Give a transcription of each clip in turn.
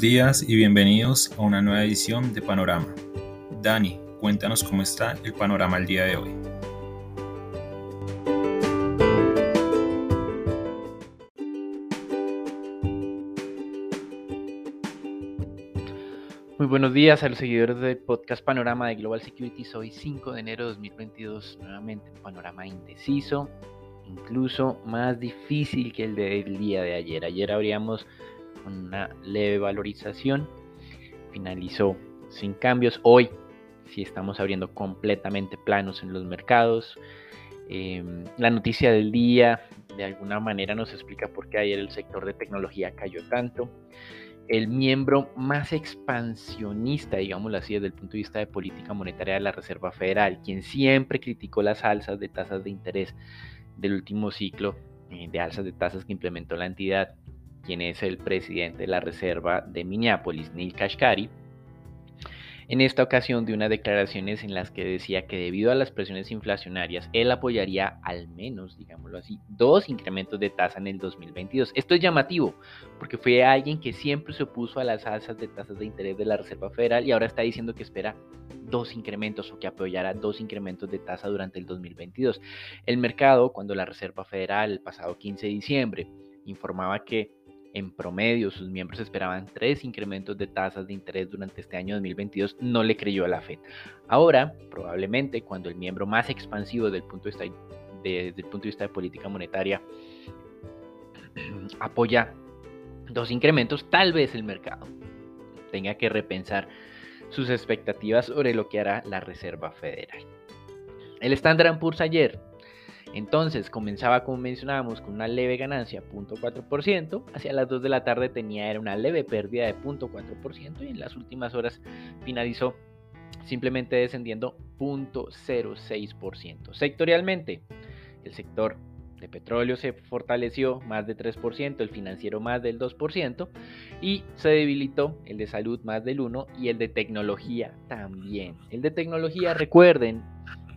Días y bienvenidos a una nueva edición de Panorama. Dani, cuéntanos cómo está el panorama el día de hoy. Muy buenos días a los seguidores del podcast Panorama de Global Security. Hoy 5 de enero de 2022, nuevamente un panorama indeciso, incluso más difícil que el del día de ayer. Ayer habríamos con una leve valorización, finalizó sin cambios. Hoy sí estamos abriendo completamente planos en los mercados. Em, la noticia del día de alguna manera nos explica por qué ayer el sector de tecnología cayó tanto. El miembro más expansionista, digámoslo así, desde el punto de vista de política monetaria de la Reserva Federal, quien siempre criticó las alzas de tasas de interés del último ciclo eh, de alzas de tasas que implementó la entidad, quien es el presidente de la Reserva de Minneapolis, Neil Kashkari, en esta ocasión de unas declaraciones en las que decía que debido a las presiones inflacionarias, él apoyaría al menos, digámoslo así, dos incrementos de tasa en el 2022. Esto es llamativo, porque fue alguien que siempre se opuso a las alzas de tasas de interés de la Reserva Federal y ahora está diciendo que espera dos incrementos o que apoyará dos incrementos de tasa durante el 2022. El mercado, cuando la Reserva Federal el pasado 15 de diciembre informaba que en promedio, sus miembros esperaban tres incrementos de tasas de interés durante este año 2022. No le creyó a la Fed. Ahora, probablemente, cuando el miembro más expansivo desde el punto de vista de, punto de, vista de política monetaria apoya dos incrementos, tal vez el mercado tenga que repensar sus expectativas sobre lo que hará la Reserva Federal. El Standard Poor's ayer entonces comenzaba, como mencionábamos, con una leve ganancia, 0.4%. Hacia las 2 de la tarde tenía era una leve pérdida de 0.4% y en las últimas horas finalizó simplemente descendiendo 0.06%. Sectorialmente, el sector de petróleo se fortaleció más de 3%, el financiero más del 2% y se debilitó el de salud más del 1% y el de tecnología también. El de tecnología, recuerden,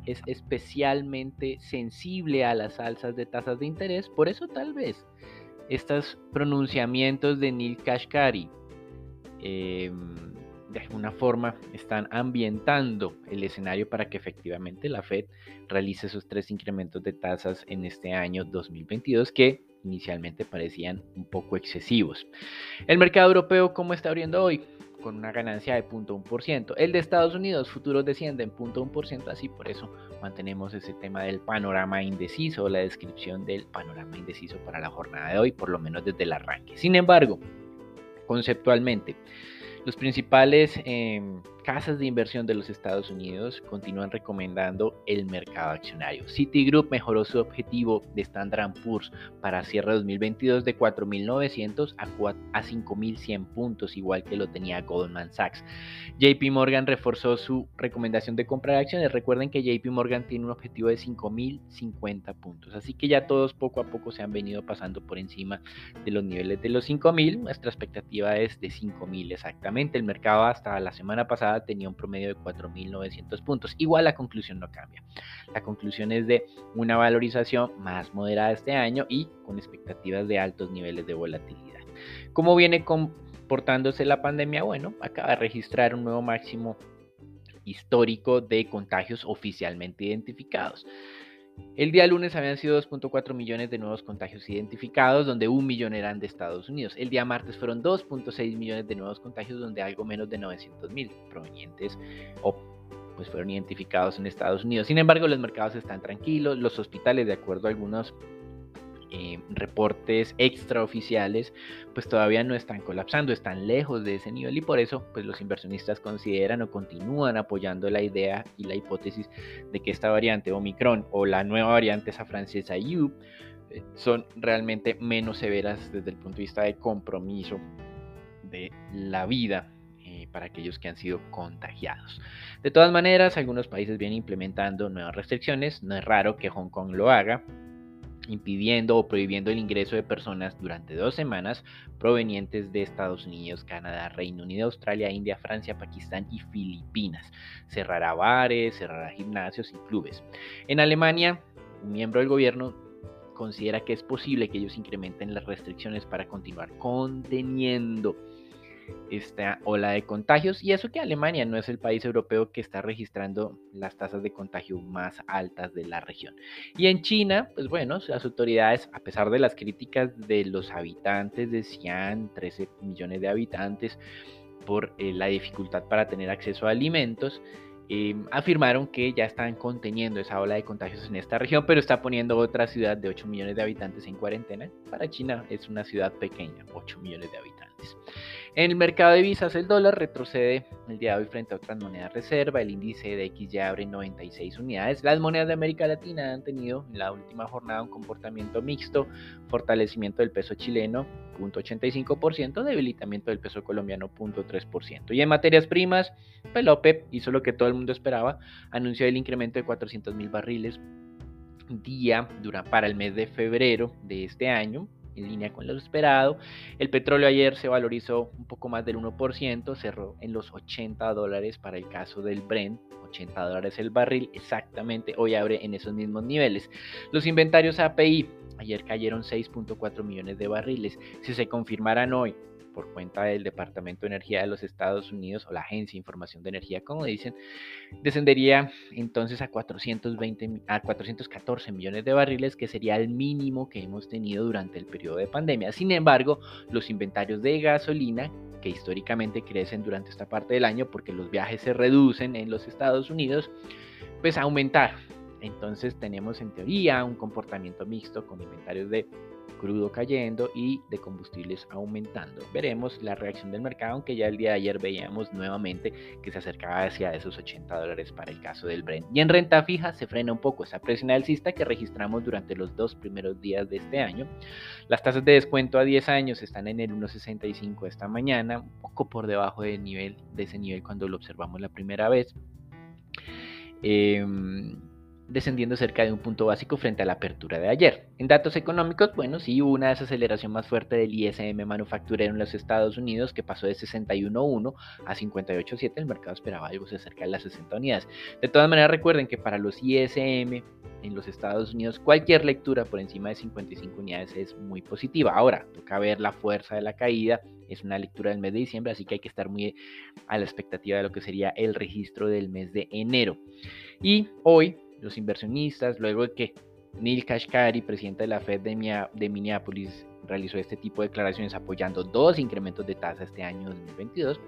es especialmente sensible a las alzas de tasas de interés, por eso tal vez estos pronunciamientos de Neil Kashkari em, de alguna forma están ambientando el escenario para que efectivamente la Fed realice esos tres incrementos de tasas en este año 2022 que inicialmente parecían un poco excesivos. El mercado europeo, ¿cómo está abriendo hoy? Con una ganancia de 0.1%. El de Estados Unidos, futuros descienden 0.1%, así por eso mantenemos ese tema del panorama indeciso, la descripción del panorama indeciso para la jornada de hoy, por lo menos desde el arranque. Sin embargo, conceptualmente, los principales em, casas de inversión de los Estados Unidos continúan recomendando el mercado accionario. Citigroup mejoró su objetivo de Standard Poor's para cierre 2022 de 4.900 a, a 5.100 puntos, igual que lo tenía Goldman Sachs. JP Morgan reforzó su recomendación de comprar acciones. Recuerden que JP Morgan tiene un objetivo de 5.050 puntos, así que ya todos poco a poco se han venido pasando por encima de los niveles de los 5.000. Nuestra expectativa es de 5.000 exactamente. El mercado hasta la semana pasada tenía un promedio de 4.900 puntos. Igual la conclusión no cambia. La conclusión es de una valorización más moderada este año y con expectativas de altos niveles de volatilidad. ¿Cómo viene comportándose la pandemia? Bueno, acaba de registrar un nuevo máximo histórico de contagios oficialmente identificados. El día lunes habían sido 2.4 millones de nuevos contagios identificados, donde un millón eran de Estados Unidos. El día martes fueron 2.6 millones de nuevos contagios, donde algo menos de 900 mil provenientes o pues fueron identificados en Estados Unidos. Sin embargo, los mercados están tranquilos, los hospitales, de acuerdo a algunos eh, reportes extraoficiales, pues todavía no están colapsando, están lejos de ese nivel y por eso pues los inversionistas consideran o continúan apoyando la idea y la hipótesis de que esta variante Omicron o la nueva variante esa francesa U eh, son realmente menos severas desde el punto de vista de compromiso de la vida eh, para aquellos que han sido contagiados. De todas maneras, algunos países vienen implementando nuevas restricciones, no es raro que Hong Kong lo haga, impidiendo o prohibiendo el ingreso de personas durante dos semanas provenientes de Estados Unidos, Canadá, Reino Unido, Australia, India, Francia, Pakistán y Filipinas. Cerrará bares, cerrará gimnasios y clubes. En Alemania, un miembro del gobierno considera que es posible que ellos incrementen las restricciones para continuar conteniendo esta ola de contagios y eso que Alemania no es el país europeo que está registrando las tasas de contagio más altas de la región. Y en China, pues bueno, las autoridades, a pesar de las críticas de los habitantes, decían 13 millones de habitantes por eh, la dificultad para tener acceso a alimentos, Em, afirmaron que ya están conteniendo esa ola de contagios en esta región, pero está poniendo otra ciudad de 8 millones de habitantes en cuarentena. Para China es una ciudad pequeña, 8 millones de habitantes. En el mercado de divisas, el dólar retrocede el día de hoy frente a otras monedas reserva. El índice de X ya abre 96 unidades. Las monedas de América Latina han tenido en la última jornada un comportamiento mixto, fortalecimiento del peso chileno, 0.85%, debilitamiento del peso colombiano, 0.3%. Y en materias primas, Pelope hizo lo que todo el mundo esperaba, anunció el incremento de 400 mil barriles día para el mes de febrero de este año, en línea con lo esperado. El petróleo ayer se valorizó un poco más del 1%, cerró en los 80 dólares para el caso del Brent, 80 dólares el barril, exactamente, hoy abre en esos mismos niveles. Los inventarios API ayer cayeron 6.4 millones de barriles. Si se confirmaran hoy por cuenta del Departamento de Energía de los Estados Unidos o la Agencia de Información de Energía, como dicen, descendería entonces a, 420, a 414 millones de barriles, que sería el mínimo que hemos tenido durante el periodo de pandemia. Sin embargo, los inventarios de gasolina, que históricamente crecen durante esta parte del año porque los viajes se reducen en los Estados Unidos, pues aumentar. Entonces tenemos en teoría un comportamiento mixto con inventarios de crudo cayendo y de combustibles aumentando. Veremos la reacción del mercado, aunque ya el día de ayer veíamos nuevamente que se acercaba hacia esos 80 dólares para el caso del Brent. Y en renta fija se frena un poco esa presión alcista que registramos durante los dos primeros días de este año. Las tasas de descuento a 10 años están en el 1.65 esta mañana, un poco por debajo del nivel, de ese nivel cuando lo observamos la primera vez. Eh, descendiendo cerca de un punto básico frente a la apertura de ayer. En datos económicos, bueno, sí hubo una desaceleración más fuerte del ISM manufacturero en los Estados Unidos que pasó de 61.1 a 58.7. El mercado esperaba algo cerca de las 60 unidades. De todas maneras, recuerden que para los ISM en los Estados Unidos cualquier lectura por encima de 55 unidades es muy positiva. Ahora, toca ver la fuerza de la caída. Es una lectura del mes de diciembre, así que hay que estar muy a la expectativa de lo que sería el registro del mes de enero. Y hoy los inversionistas, luego de que Neil Kashkari, presidente de la Fed de, Minneapolis, realizó este tipo de declaraciones apoyando dos incrementos de tasa este año 2022.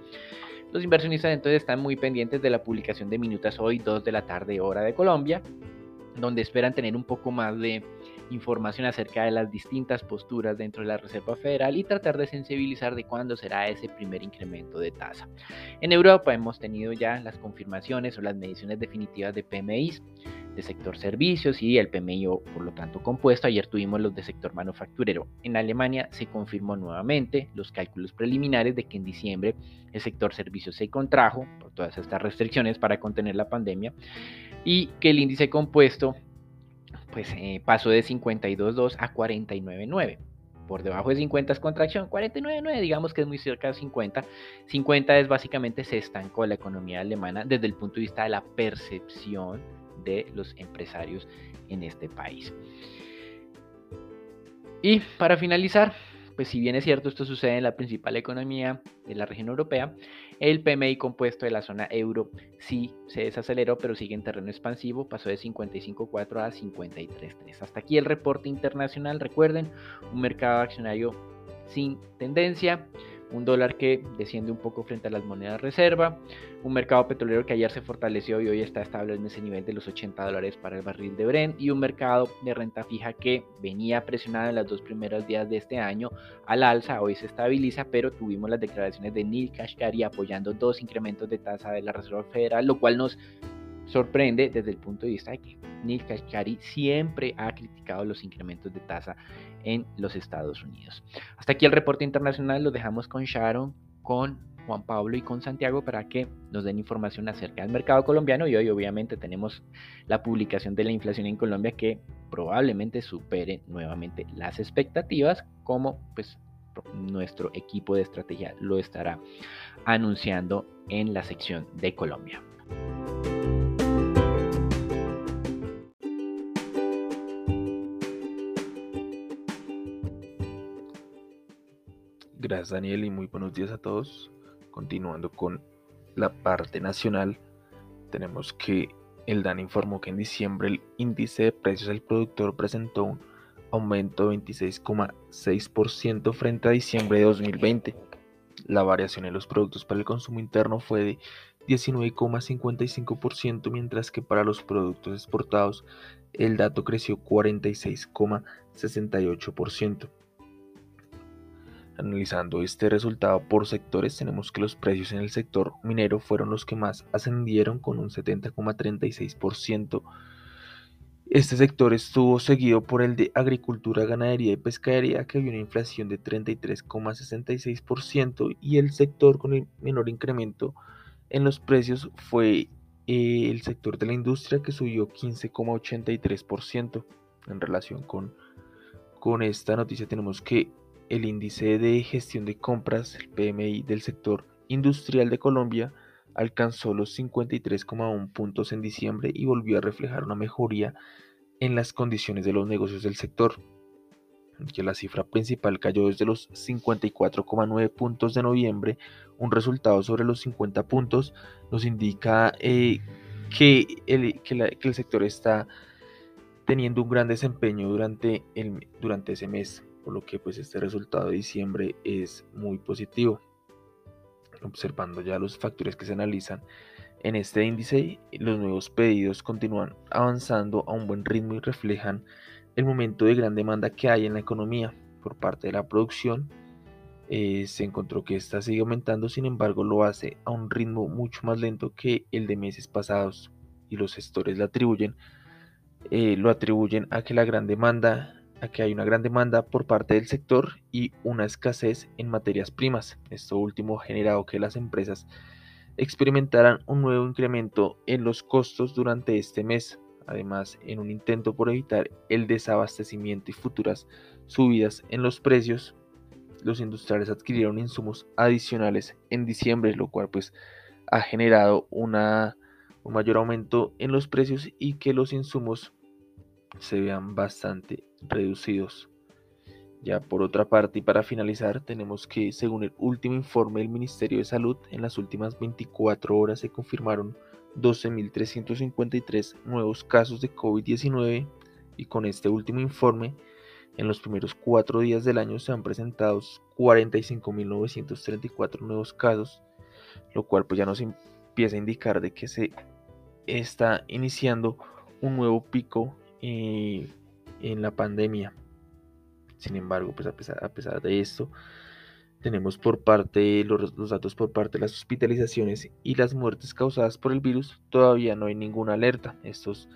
Los inversionistas entonces están muy pendientes de la publicación de minutas hoy, 2 de la tarde hora de Colombia, donde esperan tener un poco más de información acerca de las distintas posturas dentro de la Reserva Federal y tratar de sensibilizar de cuándo será ese primer incremento de tasa. En Europa hemos tenido ya las confirmaciones o las mediciones definitivas de PMI de sector servicios y el PMI por lo tanto compuesto. Ayer tuvimos los de sector manufacturero. En Alemania se confirmó nuevamente los cálculos preliminares de que en diciembre el sector servicios se contrajo por todas estas restricciones para contener la pandemia y que el índice compuesto pues eh, pasó de 52.2 a 49.9 por debajo de 50 es contracción, 49.9 digamos que es muy cerca de 50. 50 es básicamente se estancó la economía alemana desde el punto de vista de la percepción de los empresarios en este país. Y para finalizar, pues si bien es cierto esto sucede en la principal economía de la región europea, el PMI compuesto de la zona euro sí se desaceleró, pero sigue en terreno expansivo, pasó de 55.4 a 53.3. Hasta aquí el reporte internacional, recuerden, un mercado accionario sin tendencia, un dólar que desciende un poco frente a las monedas reserva, un mercado petrolero que ayer se fortaleció y hoy está estable en ese nivel de los 80 dólares para el barril de Brent y un mercado de renta fija que venía presionado en los dos primeros días de este año al alza, hoy se estabiliza, pero tuvimos las declaraciones de Neil Kashkari apoyando dos incrementos de tasa de la Reserva Federal, lo cual nos sorprende desde el punto de vista de que Neil Kashkari siempre ha criticado los incrementos de tasa en los Estados Unidos. Hasta aquí el reporte internacional, lo dejamos con Sharon, con Juan Pablo y con Santiago para que nos den información acerca del mercado colombiano y hoy obviamente tenemos la publicación de la inflación en Colombia que probablemente supere nuevamente las expectativas como pues nuestro equipo de estrategia lo estará anunciando en la sección de Colombia. Gracias Daniel y muy buenos días a todos. Continuando con la parte nacional, tenemos que el DAN informó que en diciembre el índice de precios del productor presentó un aumento de 26,6% frente a diciembre de 2020. La variación en los productos para el consumo interno fue de 19,55%, mientras que para los productos exportados el dato creció 46,68%. Analizando este resultado por sectores, tenemos que los precios en el sector minero fueron los que más ascendieron con un 70,36%. Este sector estuvo seguido por el de agricultura, ganadería y pescadería, que vio una inflación de 33,66%, y el sector con el menor incremento en los precios fue eh, el sector de la industria, que subió 15,83%. En relación con, con esta noticia tenemos que el índice de gestión de compras, el PMI del sector industrial de Colombia, alcanzó los 53,1 puntos en diciembre y volvió a reflejar una mejoría en las condiciones de los negocios del sector, que la cifra principal cayó desde los 54,9 puntos de noviembre, un resultado sobre los 50 puntos, nos indica eh, que, el, sector está teniendo un gran desempeño durante ese mes por lo que pues este resultado de diciembre es muy positivo. Observando ya los factores que se analizan en este índice, los nuevos pedidos continúan avanzando a un buen ritmo y reflejan el momento de gran demanda que hay en la economía por parte de la producción. Eh, se encontró que esta sigue aumentando, sin embargo lo hace a un ritmo mucho más lento que el de meses pasados y los gestores lo atribuyen, eh, lo atribuyen a que la gran demanda que hay una gran demanda por parte del sector y una escasez en materias primas. Esto último ha generado que las empresas experimentaran un nuevo incremento en los costos durante este mes. Además, en un intento por evitar el desabastecimiento y futuras subidas en los precios, los industriales adquirieron insumos adicionales en diciembre, lo cual pues ha generado una, un mayor aumento en los precios y que los insumos se vean bastante reducidos. Ya por otra parte y para finalizar, tenemos que según el último informe del Ministerio de Salud, en las últimas 24 horas se confirmaron 12.353 nuevos casos de COVID-19 y con este último informe, en los primeros cuatro días del año se han presentado 45.934 nuevos casos, lo cual pues ya nos empieza a indicar de que se está iniciando un nuevo pico eh, en la pandemia. Sin embargo, pues a pesar, de esto, tenemos por parte los, los, datos por parte de las hospitalizaciones y las muertes causadas por el virus, todavía no hay ninguna alerta. Estos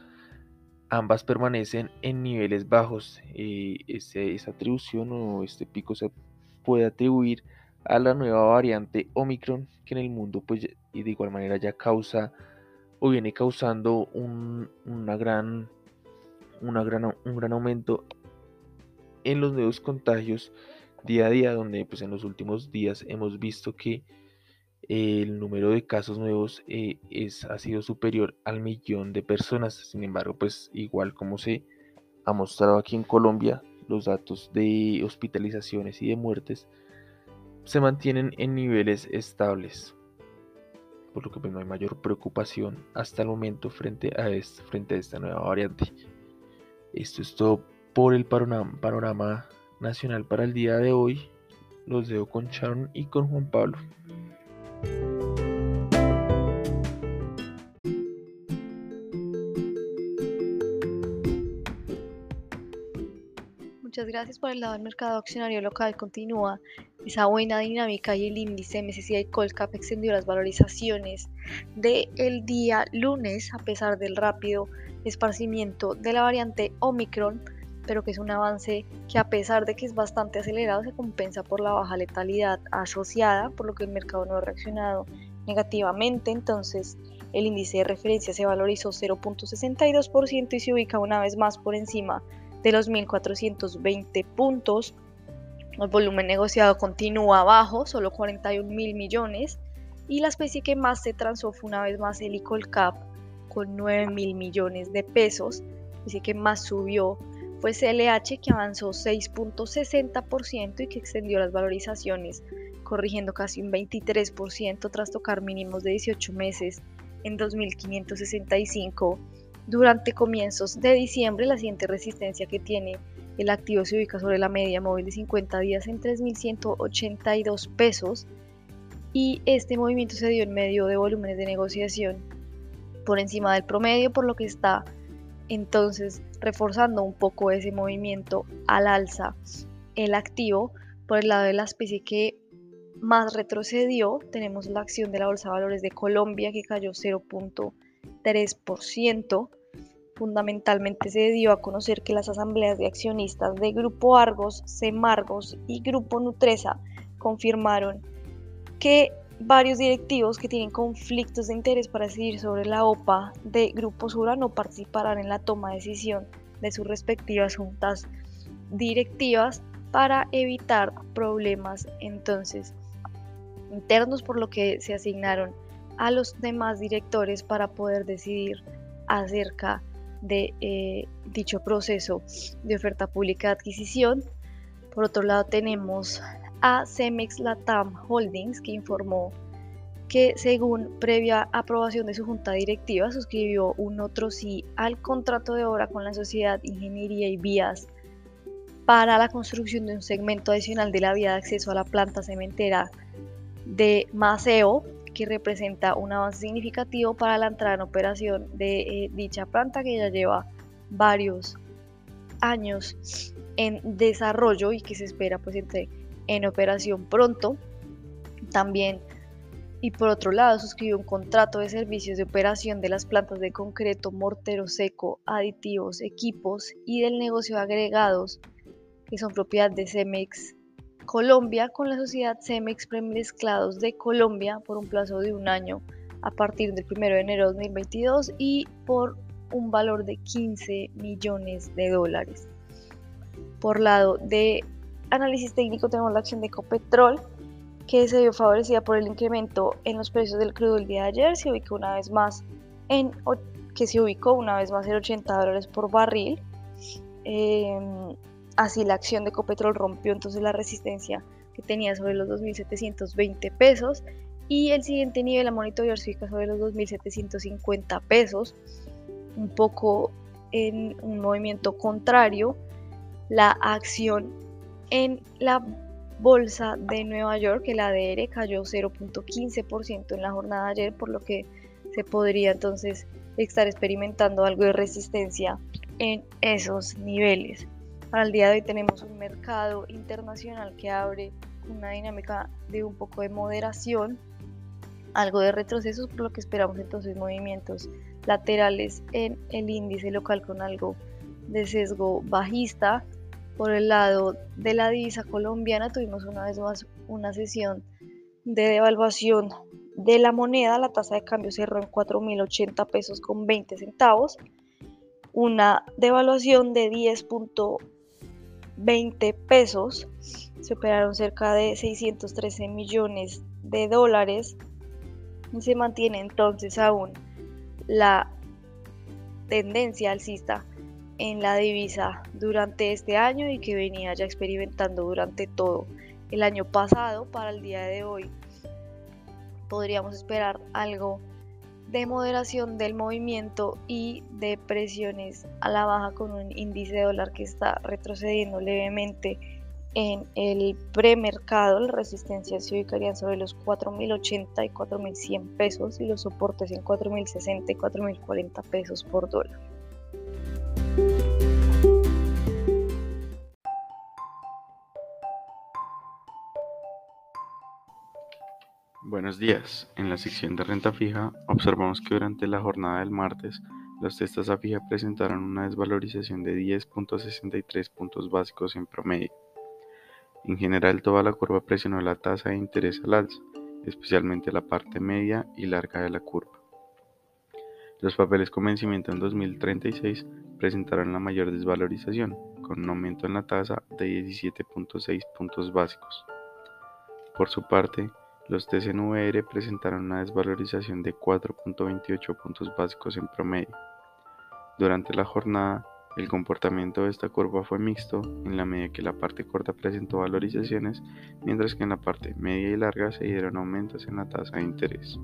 ambas permanecen en niveles bajos. y esa atribución o este pico se puede atribuir a la nueva variante Omicron que en el mundo pues y de igual manera ya causa o viene causando una gran gran, un gran aumento en los nuevos contagios día a día, donde pues en los últimos días hemos visto que el número de casos nuevos eh, es, ha sido superior al millón de personas. Sin embargo, pues igual como se ha mostrado aquí en Colombia, los datos de hospitalizaciones y de muertes se mantienen en niveles estables, por lo que pues, no hay mayor preocupación hasta el momento frente a, frente a esta nueva variante. Esto es todo por el panorama, nacional para el día de hoy. Los dejo con Sharon y con Juan Pablo. Muchas gracias por el lado del mercado accionario local. Continúa esa buena dinámica y el índice MSCI Colcap extendió las valorizaciones del el día lunes a pesar del rápido esparcimiento de la variante Omicron, pero que es un avance que a pesar de que es bastante acelerado se compensa por la baja letalidad asociada, por lo que el mercado no ha reaccionado negativamente. Entonces el índice de referencia se valorizó 0.62% y se ubica una vez más por encima de los 1.420 puntos. El volumen negociado continúa bajo, solo 41 mil millones. Y la especie que más se transó fue una vez más el Cap con 9 mil millones de pesos, así que más subió fue CLH que avanzó 6.60% y que extendió las valorizaciones, corrigiendo casi un 23% tras tocar mínimos de 18 meses en 2.565. Durante comienzos de diciembre, la siguiente resistencia que tiene el activo se ubica sobre la media móvil de 50 días en 3.182 pesos y este movimiento se dio en medio de volúmenes de negociación por encima del promedio, por lo que está entonces reforzando un poco ese movimiento al alza. El activo, por el lado de la especie que más retrocedió, tenemos la acción de la Bolsa de Valores de Colombia que cayó 0.3%. Fundamentalmente se dio a conocer que las asambleas de accionistas de Grupo Argos, Semargos y Grupo Nutresa confirmaron que varios directivos que tienen conflictos de interés para decidir sobre la OPA de Grupo Sura no participarán en la toma de decisión de sus respectivas juntas directivas para evitar problemas entonces internos por lo que se asignaron a los demás directores para poder decidir acerca de eh, dicho proceso de oferta pública de adquisición. Por otro lado tenemos a Cemex Latam Holdings, que informó que según previa aprobación de su junta directiva suscribió un otro sí al contrato de obra con la sociedad Ingeniería y Vías para la construcción de un segmento adicional de la vía de acceso a la planta cementera de Maceo, que representa un avance significativo para la entrada en operación de eh, dicha planta que ya lleva varios años en desarrollo y que se espera pues entre en operación pronto. También, y por otro lado, suscribió un contrato de servicios de operación de las plantas de concreto, mortero seco, aditivos, equipos y del negocio de agregados, que son propiedad de Cemex Colombia, con la sociedad Cemex Premezclados de Colombia por un plazo de un año a partir del 1 de enero de 2022 y por un valor de 15 millones de dólares. Por lado de análisis técnico tenemos la acción de Ecopetrol, que se vio favorecida por el incremento en los precios del crudo el día de ayer, se ubicó una vez más en que se ubicó una vez más en 80 dólares por barril. Em, así la acción de Ecopetrol rompió entonces la resistencia que tenía sobre los 2.720 pesos y el siguiente nivel a monitorear se ubica sobre los 2.750 pesos, un poco en un movimiento contrario. La acción en la bolsa de Nueva York, el ADR cayó 0.15% en la jornada de ayer, por lo que se podría entonces estar experimentando algo de resistencia en esos niveles. Para el día de hoy tenemos un mercado internacional que abre una dinámica de un poco de moderación, algo de retrocesos, por lo que esperamos entonces movimientos laterales en el índice local con algo de sesgo bajista por el lado de la divisa colombiana tuvimos una vez más una sesión de devaluación de la moneda. La tasa de cambio cerró en 4.080 pesos con 20 centavos. Una devaluación de 10.20 pesos. Se operaron cerca de 613 millones de dólares. Y se mantiene entonces aún la tendencia alcista en la divisa durante este año y que venía ya experimentando durante todo el año pasado para el día de hoy. Podríamos esperar algo de moderación del movimiento y de presiones a la baja con un índice de dólar que está retrocediendo levemente en el premercado. Las resistencias se ubicarían sobre los 4.080 y 4.100 pesos y los soportes en 4.060 y 4.040 pesos por dólar. Buenos días. En la sección de renta fija, observamos que durante la jornada del martes, las testas a fija presentaron una desvalorización de 10.63 puntos básicos en promedio. En general, toda la curva presionó la tasa de interés al alza, especialmente la parte media y larga de la curva. Los papeles con vencimiento en 2036 presentaron la mayor desvalorización, con un aumento en la tasa de 17.6 puntos básicos. Por su parte, los TCNVR presentaron una desvalorización de 4.28 puntos básicos en promedio. Durante la jornada, El comportamiento de esta curva fue mixto, en la medida que la parte corta presentó valorizaciones, mientras que en la parte media y larga se dieron aumentos en la tasa de interés.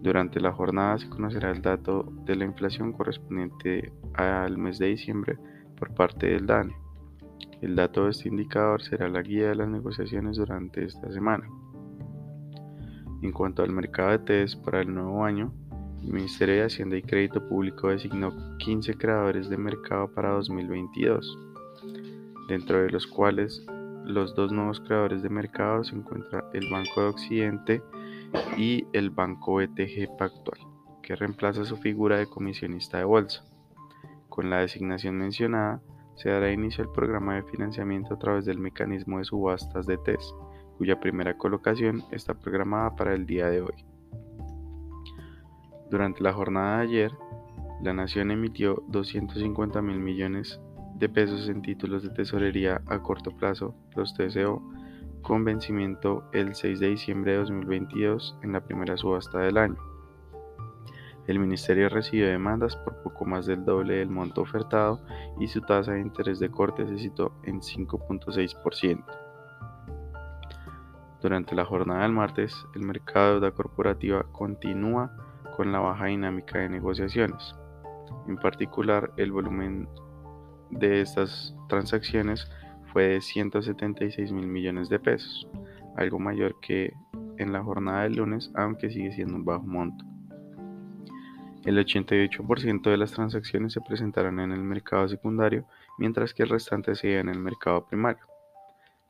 Durante la jornada se conocerá el dato de la inflación correspondiente al mes de diciembre por parte del DANE. El dato de este indicador será la guía de las negociaciones durante esta semana. En cuanto al mercado de test para el nuevo año, el Ministerio de Hacienda y Crédito Público designó 15 creadores de mercado para 2022, dentro de los cuales los dos nuevos creadores de mercado se encuentran el Banco de Occidente y el Banco BTG Pactual, que reemplaza su figura de comisionista de bolsa. Con la designación mencionada, se dará inicio al programa de financiamiento a través del mecanismo de subastas de TES, cuya primera colocación está programada para el día de hoy. Durante la jornada de ayer, la Nación emitió 250 mil millones de pesos en títulos de tesorería a corto plazo, los TCO, con vencimiento el 6 de diciembre de 2022 en la primera subasta del año. El ministerio recibió demandas por poco más del doble del monto ofertado y su tasa de interés de corte se citó en 5.6%. Durante la jornada del martes, el mercado de deuda corporativa continúa con la baja dinámica de negociaciones. En particular, el volumen de estas transacciones fue de 176 mil millones de pesos, algo mayor que en la jornada del lunes, aunque sigue siendo un bajo monto. El 88% de las transacciones se presentaron en el mercado secundario, mientras que el restante se en el mercado primario.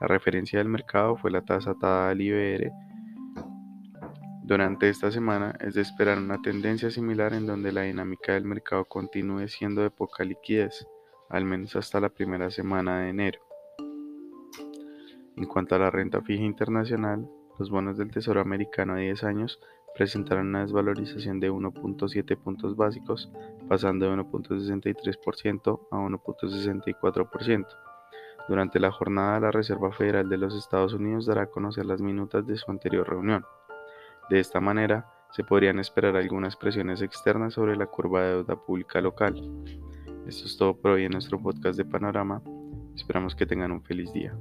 La referencia del mercado fue la tasa atada al IBR durante esta semana es de esperar una tendencia similar en donde la dinámica del mercado continúe siendo de poca liquidez, al menos hasta la primera semana de enero. En cuanto a la renta fija internacional, los bonos del Tesoro americano a 10 años presentaron una desvalorización de 1.7 puntos básicos, pasando de 1.63% a 1.64%. Durante la jornada, la Reserva Federal de los Estados Unidos dará a conocer las minutas de su anterior reunión. De esta manera, se podrían esperar algunas presiones externas sobre la curva de deuda pública local. Esto es todo por hoy en nuestro podcast de Panorama. Esperamos que tengan un feliz día.